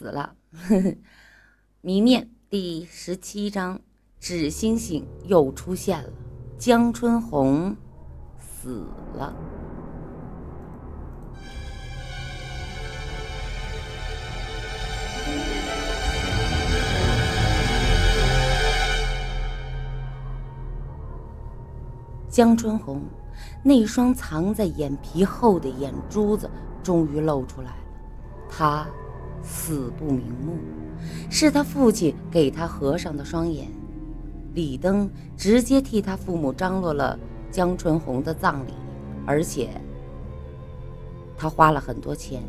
死了。谜面第十七章，纸星星又出现了，江春红死了。江春红那双藏在眼皮后的眼珠子终于露出来了，他死不瞑目，是他父亲给他合上的双眼。李登直接替他父母张罗了江春红的葬礼，而且他花了很多钱。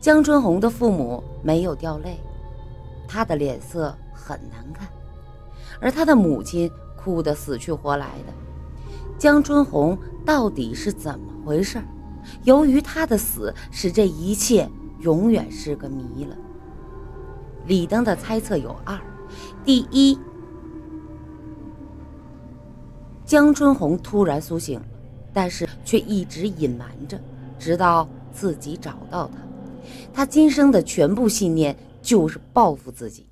江春红的父母没有掉泪，他的脸色很难看，而他的母亲哭得死去活来的。江春红到底是怎么回事？由于他的死，使这一切永远是个谜了。李登的猜测有二：第一，江春红突然苏醒了，但是却一直隐瞒着，直到自己找到他。他今生的全部信念就是报复自己。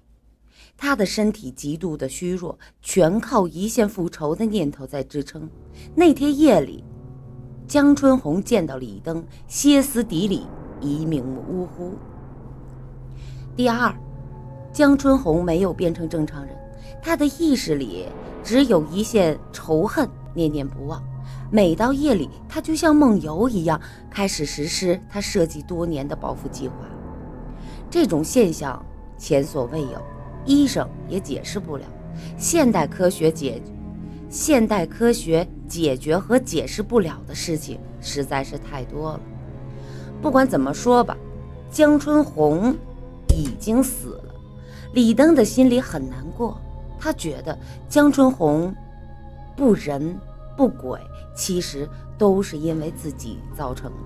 他的身体极度的虚弱，全靠一线复仇的念头在支撑。那天夜里，江春红见到李登，歇斯底里，一命呜呼。第二，江春红没有变成正常人，她的意识里只有一线仇恨，念念不忘。每到夜里，她就像梦游一样，开始实施他设计多年的报复计划。这种现象前所未有。医生也解释不了，现代科学解，现代科学解决和解释不了的事情实在是太多了。不管怎么说吧，江春红已经死了。李登的心里很难过，他觉得江春红不人不鬼，其实都是因为自己造成的，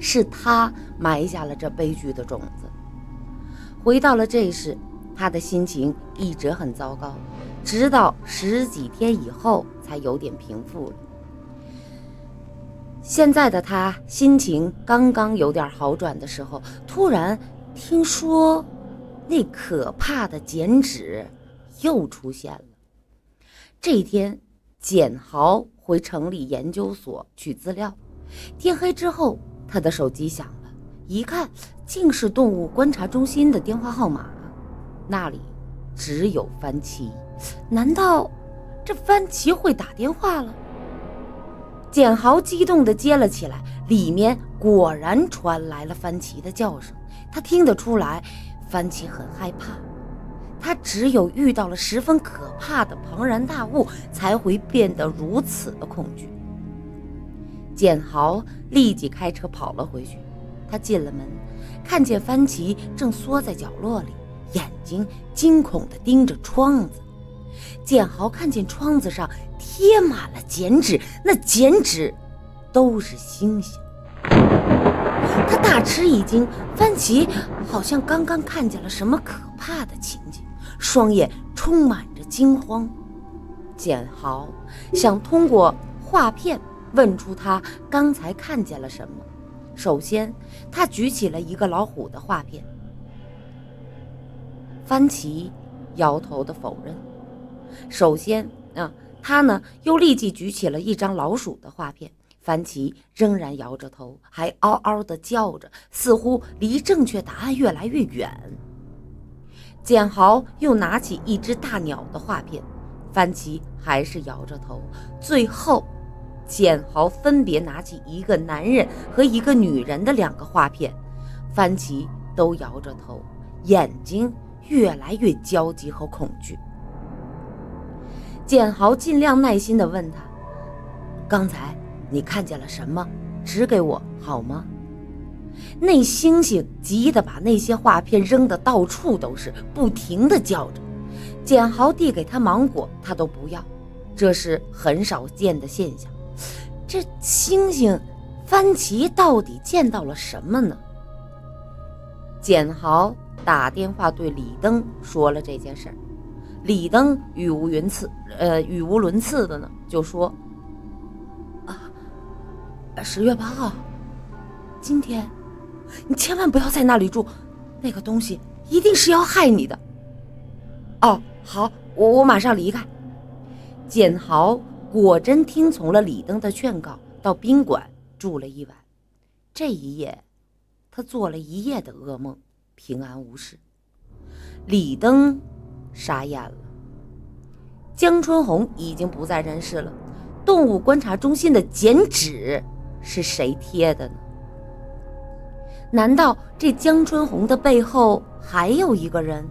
是他埋下了这悲剧的种子。回到了这时。他的心情一直很糟糕，直到十几天以后才有点平复了。现在的他心情刚刚有点好转的时候，突然听说那可怕的剪纸又出现了。这一天，简豪回城里研究所取资料。天黑之后，他的手机响了，一看竟是动物观察中心的电话号码。那里只有番茄，难道这番茄会打电话了？简豪激动地接了起来，里面果然传来了番茄的叫声。他听得出来，番茄很害怕。他只有遇到了十分可怕的庞然大物，才会变得如此的恐惧。简豪立即开车跑了回去。他进了门，看见番茄正缩在角落里。眼睛惊恐地盯着窗子，建豪看见窗子上贴满了剪纸，那剪纸都是星星。他大吃一惊，番茄好像刚刚看见了什么可怕的情景，双眼充满着惊慌。建豪想通过画片问出他刚才看见了什么。首先，他举起了一个老虎的画片。番茄摇头的否认。首先，啊，他呢又立即举起了一张老鼠的画片。番茄仍然摇着头，还嗷嗷的叫着，似乎离正确答案越来越远。简豪又拿起一只大鸟的画片，番茄还是摇着头。最后，简豪分别拿起一个男人和一个女人的两个画片，番茄都摇着头，眼睛。越来越焦急和恐惧。简豪尽量耐心地问他：“刚才你看见了什么？指给我好吗？”那星星急得把那些画片扔得到处都是，不停地叫着。简豪递给他芒果，他都不要，这是很少见的现象。这星星，番茄到底见到了什么呢？简豪。打电话对李登说了这件事儿，李登语无伦次，呃，语无伦次的呢，就说：“啊，十月八号，今天，你千万不要在那里住，那个东西一定是要害你的。哦，好，我我马上离开。简豪果真听从了李登的劝告，到宾馆住了一晚。这一夜，他做了一夜的噩梦，平安无事。李登傻眼了。江春红已经不在人世了，动物观察中心的剪纸是谁贴的呢？难道这江春红的背后还有一个人？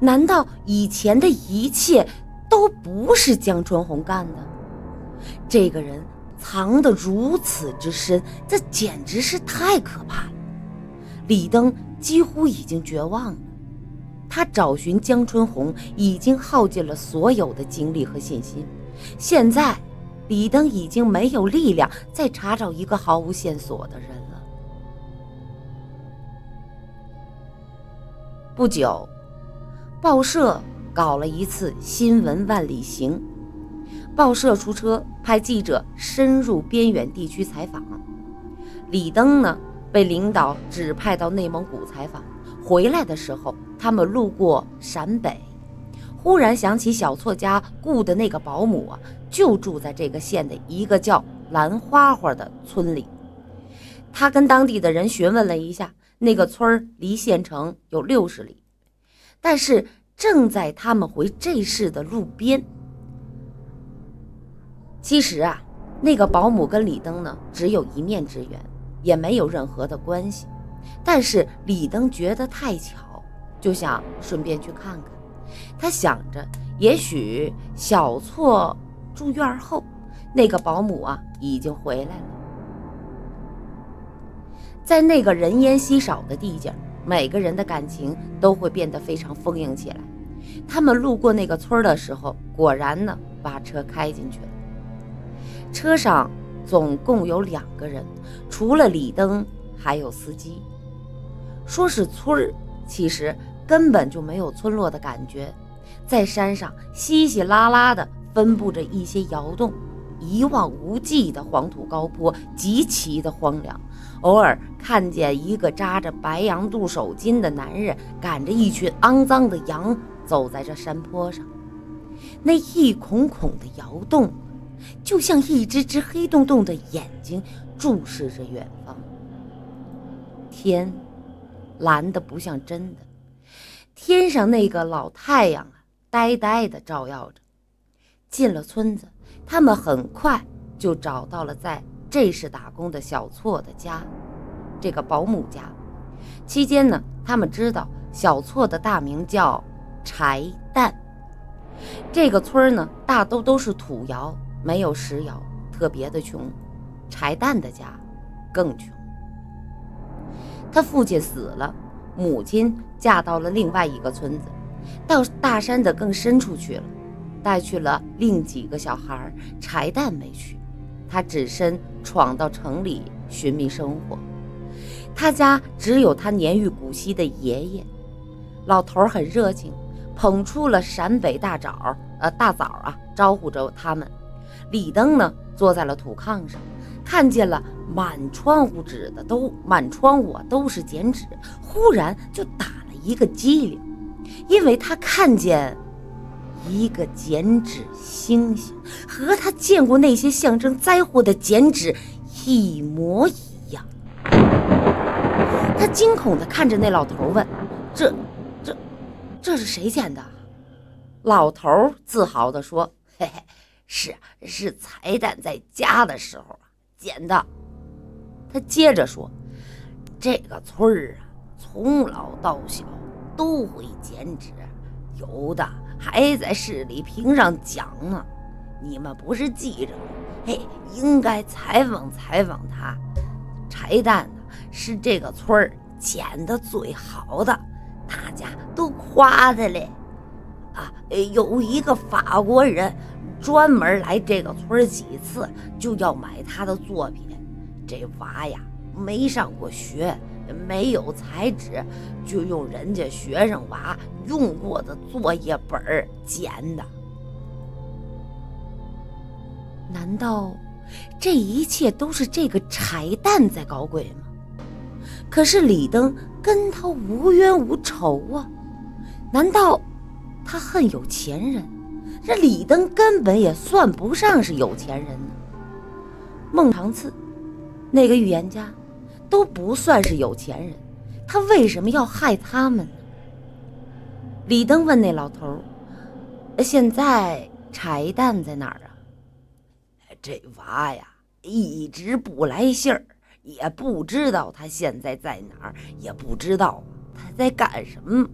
难道以前的一切都不是江春红干的？这个人藏得如此之深，这简直是太可怕了。李登几乎已经绝望了，他找寻江春红已经耗尽了所有的精力和信心。现在，李登已经没有力量再查找一个毫无线索的人了。不久，报社搞了一次新闻万里行。报社出车，派记者深入边远地区采访。李登呢，被领导指派到内蒙古采访。回来的时候，他们路过陕北，忽然想起小错家雇的那个保姆啊，就住在这个县的一个叫兰花花的村里。他跟当地的人询问了一下。那个村儿离县城有六十里，但是正在他们回这市的路边。其实啊，那个保姆跟李登呢只有一面之缘，也没有任何的关系。但是李登觉得太巧，就想顺便去看看。他想着，也许小错住院后，那个保姆啊已经回来了。在那个人烟稀少的地界，每个人的感情都会变得非常丰盈起来。他们路过那个村的时候，果然呢，把车开进去了。车上总共有两个人，除了李登，还有司机。说是村儿，其实根本就没有村落的感觉。在山上稀稀拉拉的分布着一些窑洞，一望无际的黄土高坡，极其的荒凉。偶尔看见一个扎着白羊肚手巾的男人赶着一群肮脏的羊走在这山坡上，那一孔孔的窑洞，就像一只只黑洞洞的眼睛注视着远方。天蓝的不像真的，天上那个老太阳啊，呆呆的照耀着。进了村子，他们很快就找到了在。这是打工的小错的家，这个保姆家。期间呢，他们知道小错的大名叫柴蛋。这个村呢，大都都是土窑，没有石窑，特别的穷。柴蛋的家更穷。他父亲死了，母亲嫁到了另外一个村子，到大山的更深处去了，带去了另几个小孩。柴蛋没去。他只身闯到城里寻觅生活，他家只有他年逾古稀的爷爷，老头很热情，捧出了陕北大枣，呃大枣啊，招呼着他们。李登呢，坐在了土炕上，看见了满窗户纸的都满窗户都是剪纸，忽然就打了一个激灵，因为他看见。一个剪纸星星，和他见过那些象征灾祸的剪纸一模一样。他惊恐地看着那老头，问：“这、这、这是谁剪的？”老头自豪地说：“嘿嘿，是是，彩蛋在家的时候剪的。”他接着说：“这个村儿啊，从老到小都会剪纸，有的。”还在市里评上奖呢，你们不是记者吗？嘿，应该采访采访他。柴蛋呢，是这个村儿剪的最好的，大家都夸他嘞。啊，有一个法国人专门来这个村几次，就要买他的作品。这娃呀，没上过学。没有彩纸，就用人家学生娃用过的作业本儿剪的。难道这一切都是这个柴蛋在搞鬼吗？可是李登跟他无冤无仇啊？难道他恨有钱人？这李登根本也算不上是有钱人呢。孟长次，那个预言家，都不算是有钱人，他为什么要害他们呢？李登问那老头：“现在柴蛋在哪儿啊？”这娃呀，一直不来信儿，也不知道他现在在哪儿，也不知道他在干什么。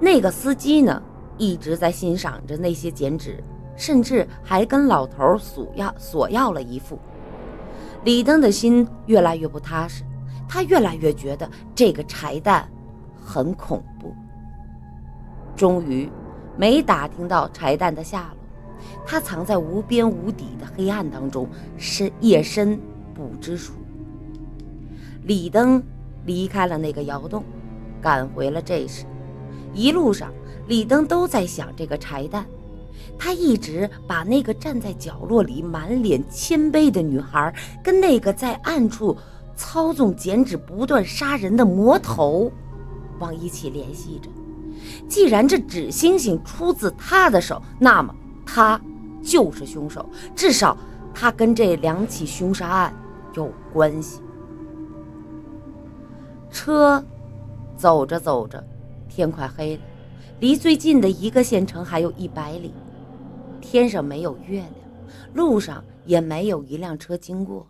那个司机呢，一直在欣赏着那些剪纸。甚至还跟老头索要索要了一副。李登的心越来越不踏实，他越来越觉得这个柴蛋很恐怖。终于，没打听到柴蛋的下落，他藏在无边无底的黑暗当中，深夜深不知处。李登离开了那个窑洞，赶回了这时，一路上，李登都在想这个柴蛋。他一直把那个站在角落里满脸谦卑的女孩，跟那个在暗处操纵剪纸不断杀人的魔头，往一起联系着。既然这纸星星出自他的手，那么他就是凶手，至少他跟这两起凶杀案有关系。车走着走着，天快黑了，离最近的一个县城还有一百里。天上没有月亮，路上也没有一辆车经过，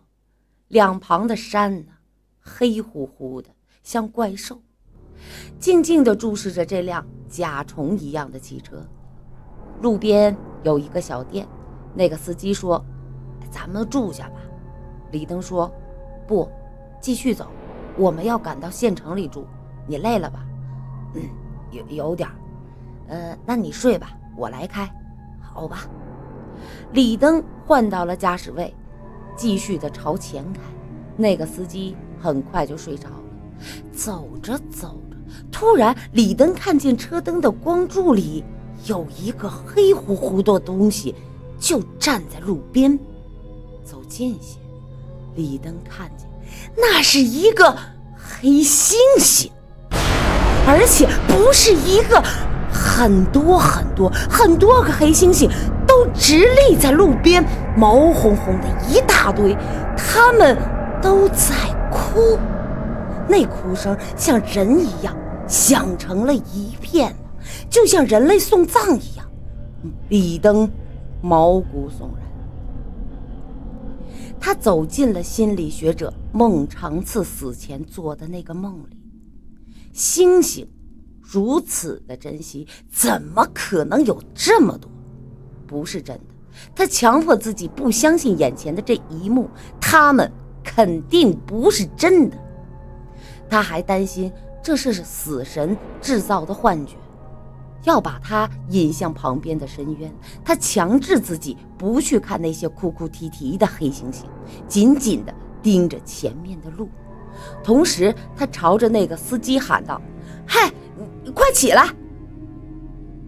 两旁的山呢，黑乎乎的，像怪兽，静静地注视着这辆甲虫一样的汽车。路边有一个小店，那个司机说：“咱们住下吧。”李登说：“不，继续走，我们要赶到县城里住。你累了吧？”“嗯，有有点。”“呃，那你睡吧，我来开。”好吧，李登换到了驾驶位，继续的朝前开。那个司机很快就睡着了。走着走着，突然李登看见车灯的光柱里有一个黑乎乎的东西，就站在路边。走近些，李登看见那是一个黑猩猩，而且不是一个。很多很多很多个黑猩猩都直立在路边，毛烘烘的一大堆，他们都在哭，那哭声像人一样响成了一片，就像人类送葬一样。李登毛骨悚然，他走进了心理学者孟长次死前做的那个梦里，猩猩。如此的珍惜，怎么可能有这么多？不是真的。他强迫自己不相信眼前的这一幕，他们肯定不是真的。他还担心这是死神制造的幻觉，要把他引向旁边的深渊。他强制自己不去看那些哭哭啼啼的黑猩猩，紧紧地盯着前面的路。同时，他朝着那个司机喊道：“嗨！”你快起来！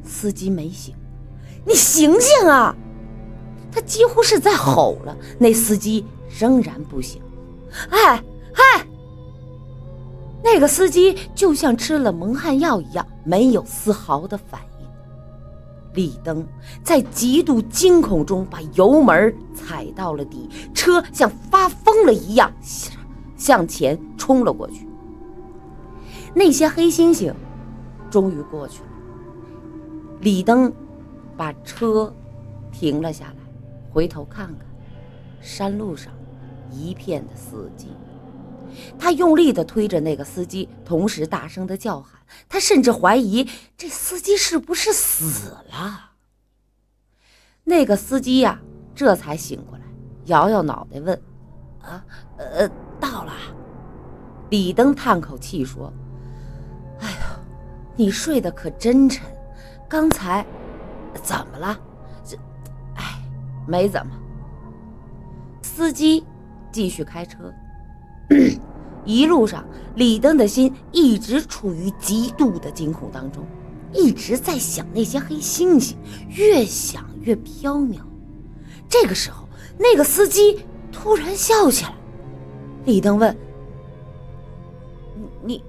司机没醒，你醒醒啊！他几乎是在吼了。那司机仍然不醒。哎哎！那个司机就像吃了蒙汗药一样，没有丝毫的反应。李登在极度惊恐中把油门踩到了底，车像发疯了一样向前冲了过去。那些黑猩猩。终于过去了。李登把车停了下来，回头看看，山路上一片的死寂。他用力地推着那个司机，同时大声地叫喊。他甚至怀疑这司机是不是死了。那个司机呀，这才醒过来，摇摇脑袋问：“啊，呃，到了。”李登叹口气说：“。”你睡得可真沉，刚才怎么了？这，哎，没怎么。司机继续开车，一路上，李登的心一直处于极度的惊恐当中，一直在想那些黑猩猩，越想越飘渺。这个时候，那个司机突然笑起来。李登问：“你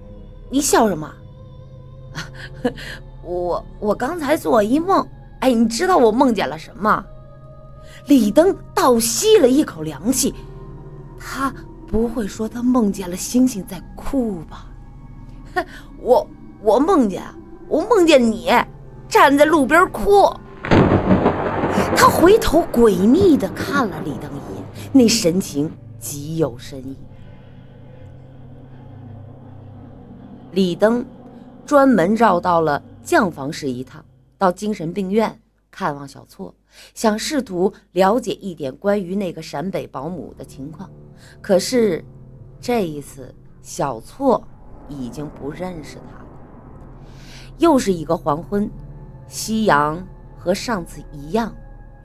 你笑什么？我我刚才做一梦，哎，你知道我梦见了什么？李登倒吸了一口凉气，他不会说他梦见了星星在哭吧？我我梦见，我梦见你站在路边哭。他回头诡秘的看了李登一眼，那神情极有深意。李登专门绕到了酱房市一趟，到精神病院看望小错，想试图了解一点关于那个陕北保姆的情况。可是这一次，小错已经不认识他了。又是一个黄昏，夕阳和上次一样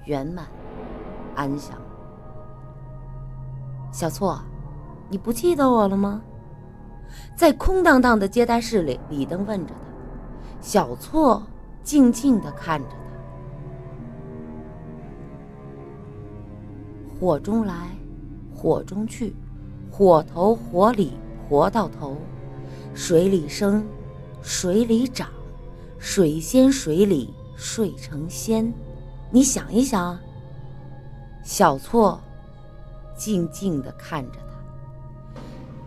圆满安详。小错，你不记得我了吗？在空荡荡的接待室里，李登问着他。小错静静地看着他。火中来，火中去，火头火里活到头，水里生，水里长，水仙水里睡成仙。你想一想。小错静静地看着。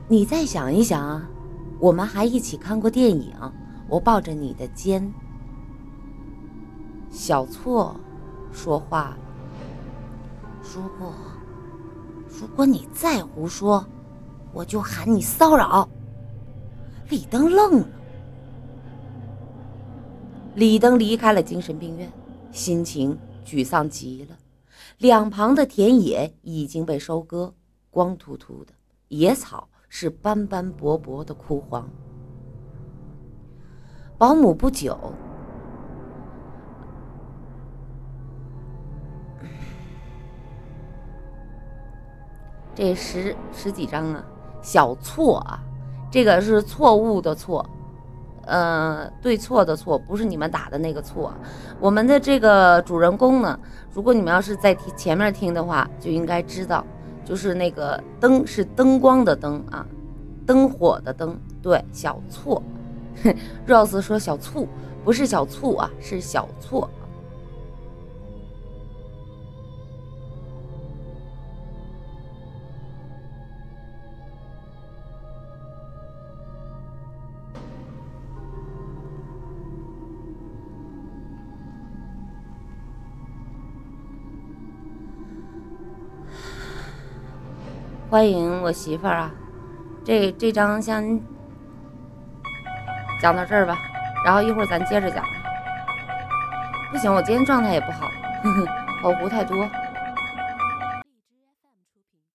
你再想一想啊，我们还一起看过电影。我抱着你的肩。小错说话。如果如果你再胡说，我就喊你骚扰。李登愣了。李登离开了精神病院，心情沮丧极了。两旁的田野已经被收割，光秃秃的，野草是斑斑驳驳的枯黄。保姆不久，这十十几张啊，小错啊，这个是错误的错，呃，对错的错，不是你们打的那个错。我们的这个主人公呢，如果你们要是在前面听的话，就应该知道，就是那个灯是灯光的灯啊，灯火的灯，对，小错。Rose 说：“小醋不是小醋啊，是小错。”欢迎我媳妇儿啊，这这张先。讲到这儿吧，然后一会儿咱接着讲。不行，我今天状态也不好，呵呵口胡太多。